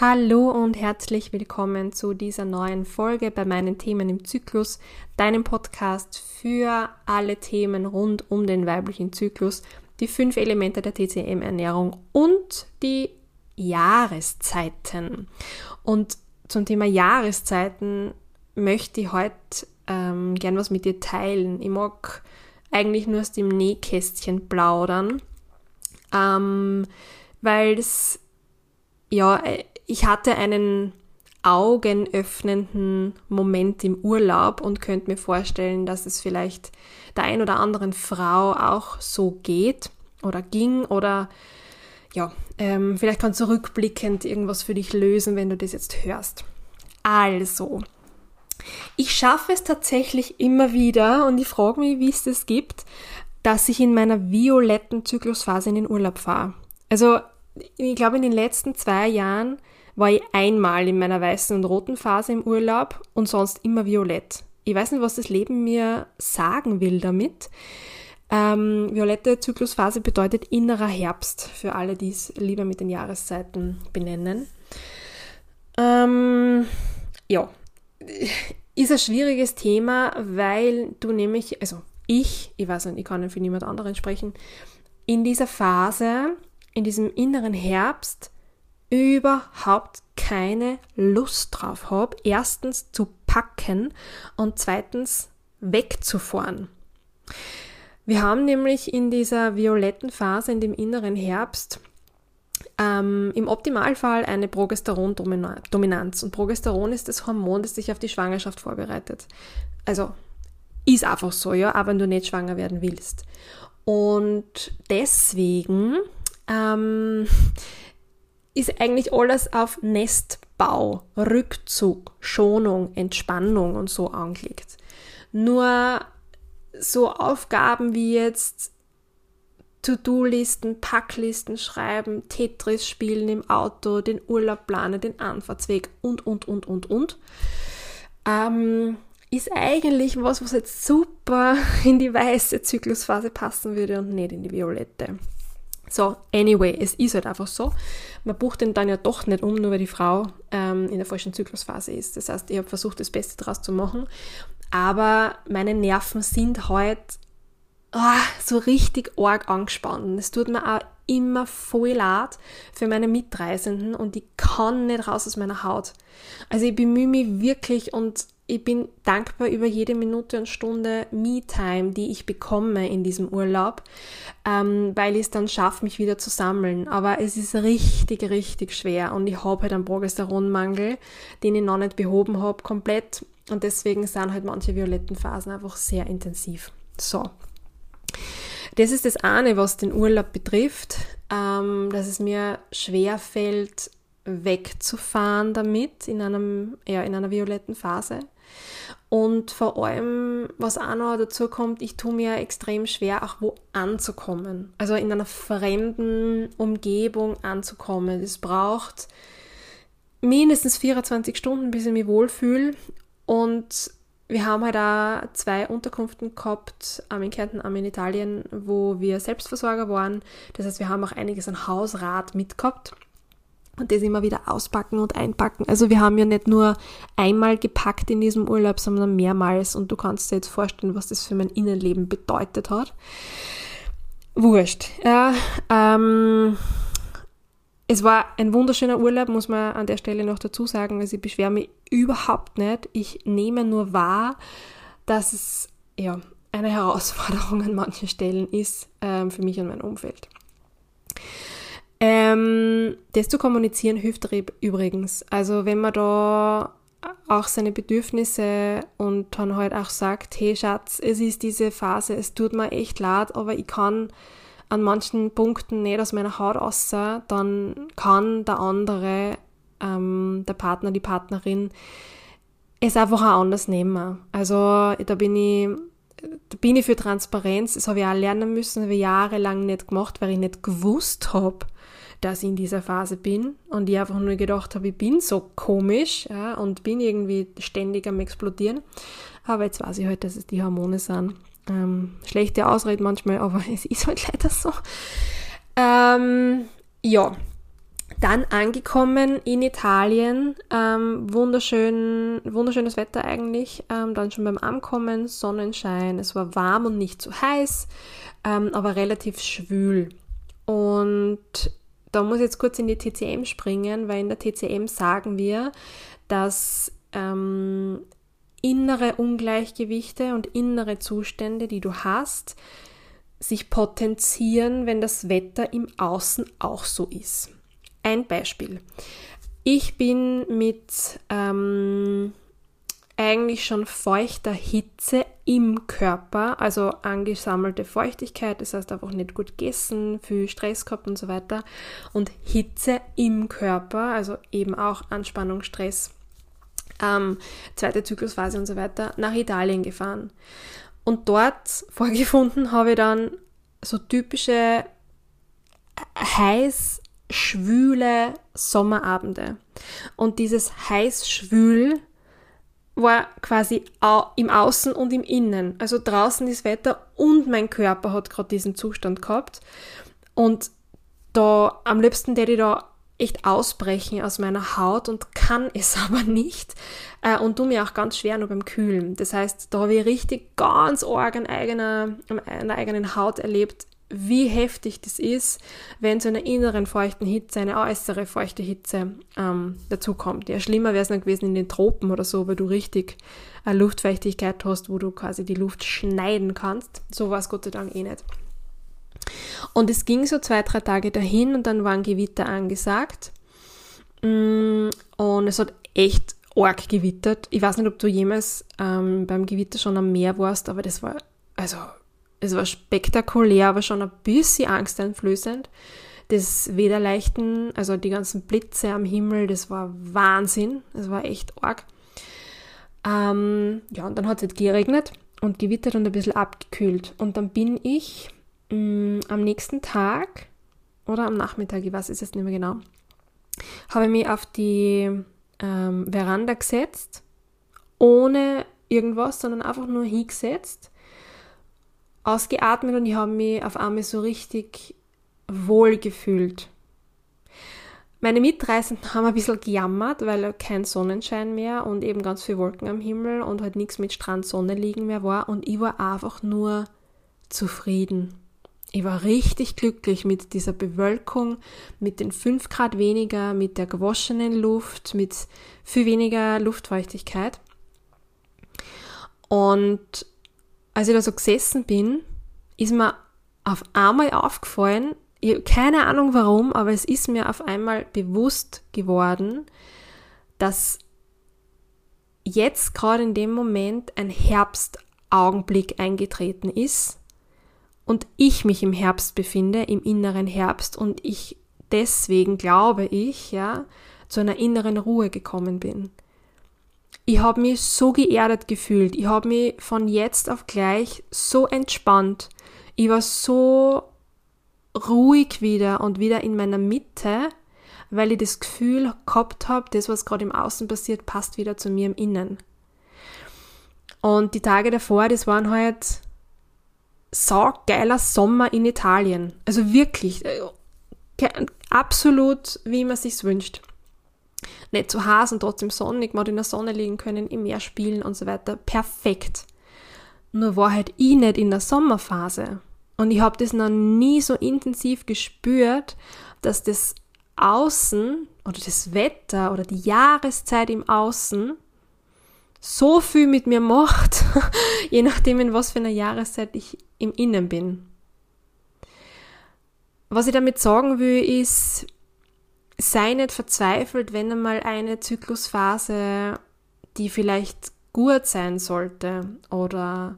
Hallo und herzlich willkommen zu dieser neuen Folge bei meinen Themen im Zyklus, deinem Podcast für alle Themen rund um den weiblichen Zyklus, die fünf Elemente der TCM-Ernährung und die Jahreszeiten. Und zum Thema Jahreszeiten möchte ich heute ähm, gern was mit dir teilen. Ich mag eigentlich nur aus dem Nähkästchen plaudern, ähm, weil es ja ich hatte einen augenöffnenden Moment im Urlaub und könnte mir vorstellen, dass es vielleicht der ein oder anderen Frau auch so geht oder ging oder ja, ähm, vielleicht kannst du rückblickend irgendwas für dich lösen, wenn du das jetzt hörst. Also, ich schaffe es tatsächlich immer wieder und ich frage mich, wie es das gibt, dass ich in meiner violetten Zyklusphase in den Urlaub fahre. Also, ich glaube, in den letzten zwei Jahren war ich einmal in meiner weißen und roten Phase im Urlaub und sonst immer violett. Ich weiß nicht, was das Leben mir sagen will damit. Ähm, violette Zyklusphase bedeutet innerer Herbst, für alle, die es lieber mit den Jahreszeiten benennen. Ähm, ja, ist ein schwieriges Thema, weil du nämlich, also ich, ich weiß nicht, ich kann für niemand anderen sprechen, in dieser Phase, in diesem inneren Herbst, überhaupt keine Lust drauf habe, erstens zu packen und zweitens wegzufahren. Wir haben nämlich in dieser violetten Phase, in dem inneren Herbst, ähm, im Optimalfall eine Progesteron-Dominanz. Und Progesteron ist das Hormon, das sich auf die Schwangerschaft vorbereitet. Also ist einfach so, ja, aber wenn du nicht schwanger werden willst. Und deswegen ähm, ist eigentlich alles auf Nestbau, Rückzug, Schonung, Entspannung und so angelegt. Nur so Aufgaben wie jetzt To-Do-Listen, Packlisten schreiben, Tetris spielen im Auto, den Urlaub planen, den Anfahrtsweg und, und, und, und, und, ähm, ist eigentlich was, was jetzt super in die weiße Zyklusphase passen würde und nicht in die violette. So, anyway, es ist halt einfach so. Man bucht den dann ja doch nicht um, nur weil die Frau ähm, in der falschen Zyklusphase ist. Das heißt, ich habe versucht, das Beste daraus zu machen. Aber meine Nerven sind halt oh, so richtig arg angespannt. Es tut mir auch immer voll leid für meine Mitreisenden und ich kann nicht raus aus meiner Haut. Also ich bemühe mich wirklich und ich bin dankbar über jede Minute und Stunde Me-Time, die ich bekomme in diesem Urlaub, ähm, weil ich es dann schaffe, mich wieder zu sammeln. Aber es ist richtig, richtig schwer und ich habe halt einen Progesteronmangel, den ich noch nicht behoben habe, komplett. Und deswegen sind halt manche violetten Phasen einfach sehr intensiv. So. Das ist das eine, was den Urlaub betrifft, ähm, dass es mir schwer fällt, wegzufahren damit in einem, ja, in einer violetten Phase. Und vor allem, was auch noch dazu kommt, ich tue mir extrem schwer, auch wo anzukommen. Also in einer fremden Umgebung anzukommen. Es braucht mindestens 24 Stunden, bis ich mich wohlfühle. Und wir haben halt auch zwei Unterkünften gehabt, am in Kärnten, am in Italien, wo wir Selbstversorger waren. Das heißt, wir haben auch einiges an Hausrat mitgehabt und das immer wieder auspacken und einpacken. Also wir haben ja nicht nur einmal gepackt in diesem Urlaub, sondern mehrmals und du kannst dir jetzt vorstellen, was das für mein Innenleben bedeutet hat. Wurscht. Ja, ähm, es war ein wunderschöner Urlaub, muss man an der Stelle noch dazu sagen. Also ich beschwere mich überhaupt nicht. Ich nehme nur wahr, dass es ja eine Herausforderung an manchen Stellen ist ähm, für mich und mein Umfeld. Ähm, das zu kommunizieren hilft übrigens. Also wenn man da auch seine Bedürfnisse und dann halt auch sagt, hey Schatz, es ist diese Phase, es tut mir echt leid, aber ich kann an manchen Punkten nicht aus meiner Haut raus, dann kann der andere, ähm, der Partner, die Partnerin, es einfach auch anders nehmen. Also da bin ich, da bin ich für Transparenz, das habe ich auch lernen müssen, habe ich jahrelang nicht gemacht, weil ich nicht gewusst habe, dass ich in dieser Phase bin und ich einfach nur gedacht habe, ich bin so komisch ja, und bin irgendwie ständig am explodieren. Aber jetzt weiß ich halt, dass es die Hormone sind. Ähm, schlechte Ausrede manchmal, aber es ist halt leider so. Ähm, ja, Dann angekommen in Italien, ähm, wunderschön, wunderschönes Wetter eigentlich. Ähm, dann schon beim Ankommen, Sonnenschein. Es war warm und nicht zu heiß, ähm, aber relativ schwül. Und da muss ich jetzt kurz in die TCM springen, weil in der TCM sagen wir, dass ähm, innere Ungleichgewichte und innere Zustände, die du hast, sich potenzieren, wenn das Wetter im Außen auch so ist. Ein Beispiel. Ich bin mit ähm, eigentlich schon feuchter Hitze im Körper, also angesammelte Feuchtigkeit, das heißt einfach nicht gut gegessen, viel Stress gehabt und so weiter und Hitze im Körper, also eben auch Anspannung, Stress, ähm, zweite Zyklusphase und so weiter, nach Italien gefahren. Und dort vorgefunden habe ich dann so typische heiß schwüle Sommerabende. Und dieses heiß schwül war quasi im Außen und im Innen. Also draußen das Wetter und mein Körper hat gerade diesen Zustand gehabt. Und da am liebsten der ich da echt ausbrechen aus meiner Haut und kann es aber nicht äh, und tu mir auch ganz schwer nur beim Kühlen. Das heißt, da habe ich richtig ganz arg an eigener, an einer eigenen Haut erlebt, wie heftig das ist, wenn zu einer inneren feuchten Hitze eine äußere feuchte Hitze ähm, dazukommt. Ja, schlimmer wäre es noch gewesen in den Tropen oder so, weil du richtig eine Luftfeuchtigkeit hast, wo du quasi die Luft schneiden kannst. So war es Gott sei Dank eh nicht. Und es ging so zwei, drei Tage dahin und dann waren Gewitter angesagt. Mm, und es hat echt arg gewittert. Ich weiß nicht, ob du jemals ähm, beim Gewitter schon am Meer warst, aber das war, also, es war spektakulär, aber schon ein bisschen angsteinflößend. Das Wederleichten, also die ganzen Blitze am Himmel, das war Wahnsinn. Das war echt arg. Ähm, ja, und dann hat es halt geregnet und gewittert und ein bisschen abgekühlt. Und dann bin ich mh, mm, am nächsten Tag oder am Nachmittag, ich weiß es jetzt nicht mehr genau, habe ich mich auf die ähm, Veranda gesetzt, ohne irgendwas, sondern einfach nur hingesetzt, ausgeatmet und ich habe mich auf einmal so richtig wohl gefühlt. Meine Mitreisenden haben ein bisschen gejammert, weil kein Sonnenschein mehr und eben ganz viel Wolken am Himmel und halt nichts mit Strand Sonne liegen mehr war und ich war einfach nur zufrieden. Ich war richtig glücklich mit dieser Bewölkung, mit den 5 Grad weniger, mit der gewaschenen Luft, mit viel weniger Luftfeuchtigkeit. Und als ich da so gesessen bin, ist mir auf einmal aufgefallen, ich, keine Ahnung warum, aber es ist mir auf einmal bewusst geworden, dass jetzt gerade in dem Moment ein Herbstaugenblick eingetreten ist und ich mich im Herbst befinde, im inneren Herbst und ich deswegen glaube ich, ja, zu einer inneren Ruhe gekommen bin. Ich habe mich so geerdet gefühlt, ich habe mich von jetzt auf gleich so entspannt, ich war so ruhig wieder und wieder in meiner Mitte, weil ich das Gefühl gehabt habe, das, was gerade im Außen passiert, passt wieder zu mir im Innen. Und die Tage davor, das waren halt saugeiler Sommer in Italien. Also wirklich, äh, absolut, wie man sich's wünscht. Nicht zu heiß und trotzdem sonnig, man hat in der Sonne liegen können, im Meer spielen und so weiter. Perfekt. Nur war halt ich nicht in der Sommerphase. Und ich habe das noch nie so intensiv gespürt, dass das Außen oder das Wetter oder die Jahreszeit im Außen so viel mit mir macht, je nachdem, in was für einer Jahreszeit ich im Innen bin. Was ich damit sagen will, ist, sei nicht verzweifelt, wenn einmal eine Zyklusphase, die vielleicht gut sein sollte oder,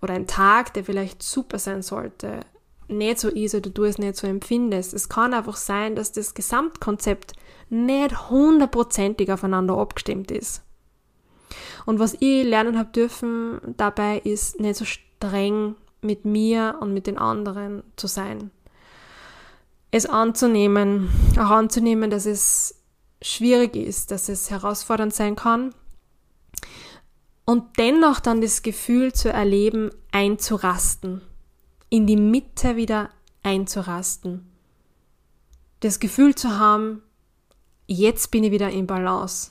oder ein Tag, der vielleicht super sein sollte, nicht so ist oder du es nicht so empfindest. Es kann einfach sein, dass das Gesamtkonzept nicht hundertprozentig aufeinander abgestimmt ist. Und was ich lernen habe dürfen dabei ist, nicht so streng mit mir und mit den anderen zu sein. Es anzunehmen, auch anzunehmen, dass es schwierig ist, dass es herausfordernd sein kann und dennoch dann das Gefühl zu erleben, einzurasten, in die Mitte wieder einzurasten. das Gefühl zu haben, jetzt bin ich wieder in Balance.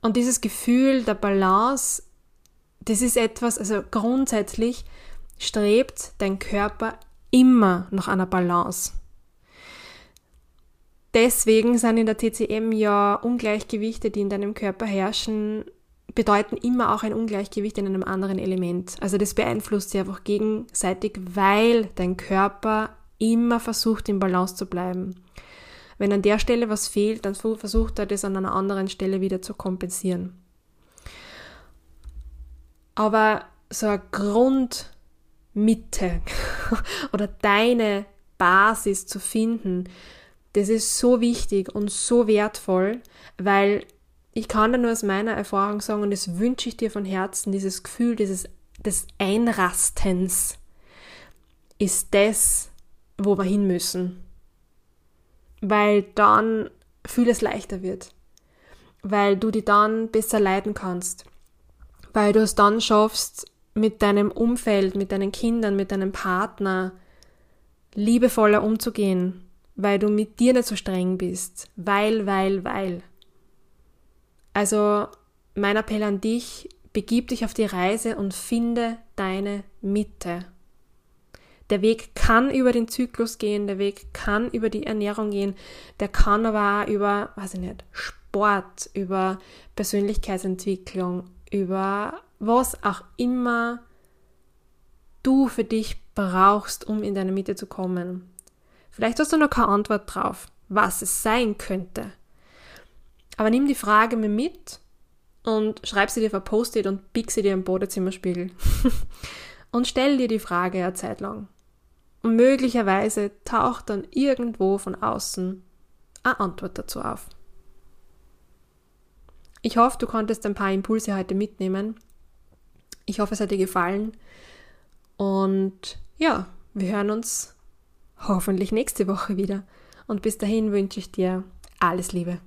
Und dieses Gefühl der Balance, das ist etwas, also grundsätzlich strebt dein Körper immer nach einer Balance. Deswegen sind in der TCM ja Ungleichgewichte, die in deinem Körper herrschen, bedeuten immer auch ein Ungleichgewicht in einem anderen Element. Also das beeinflusst sich einfach gegenseitig, weil dein Körper immer versucht, in Balance zu bleiben. Wenn an der Stelle was fehlt, dann versucht er das an einer anderen Stelle wieder zu kompensieren. Aber so eine Grundmitte oder deine Basis zu finden, das ist so wichtig und so wertvoll, weil ich kann da nur aus meiner Erfahrung sagen, und das wünsche ich dir von Herzen, dieses Gefühl dieses, des Einrastens ist das, wo wir hin müssen. Weil dann vieles leichter wird. Weil du die dann besser leiden kannst. Weil du es dann schaffst, mit deinem Umfeld, mit deinen Kindern, mit deinem Partner liebevoller umzugehen. Weil du mit dir nicht so streng bist. Weil, weil, weil. Also mein Appell an dich, begib dich auf die Reise und finde deine Mitte. Der Weg kann über den Zyklus gehen, der Weg kann über die Ernährung gehen, der kann aber auch über, weiß ich nicht, Sport, über Persönlichkeitsentwicklung, über was auch immer du für dich brauchst, um in deine Mitte zu kommen. Vielleicht hast du noch keine Antwort drauf, was es sein könnte. Aber nimm die Frage mir mit und schreib sie dir Post-it und bieg sie dir im Badezimmerspiegel. und stell dir die Frage eine Zeit lang. Und möglicherweise taucht dann irgendwo von außen eine Antwort dazu auf. Ich hoffe, du konntest ein paar Impulse heute mitnehmen. Ich hoffe, es hat dir gefallen. Und ja, wir hören uns hoffentlich nächste Woche wieder. Und bis dahin wünsche ich dir alles Liebe.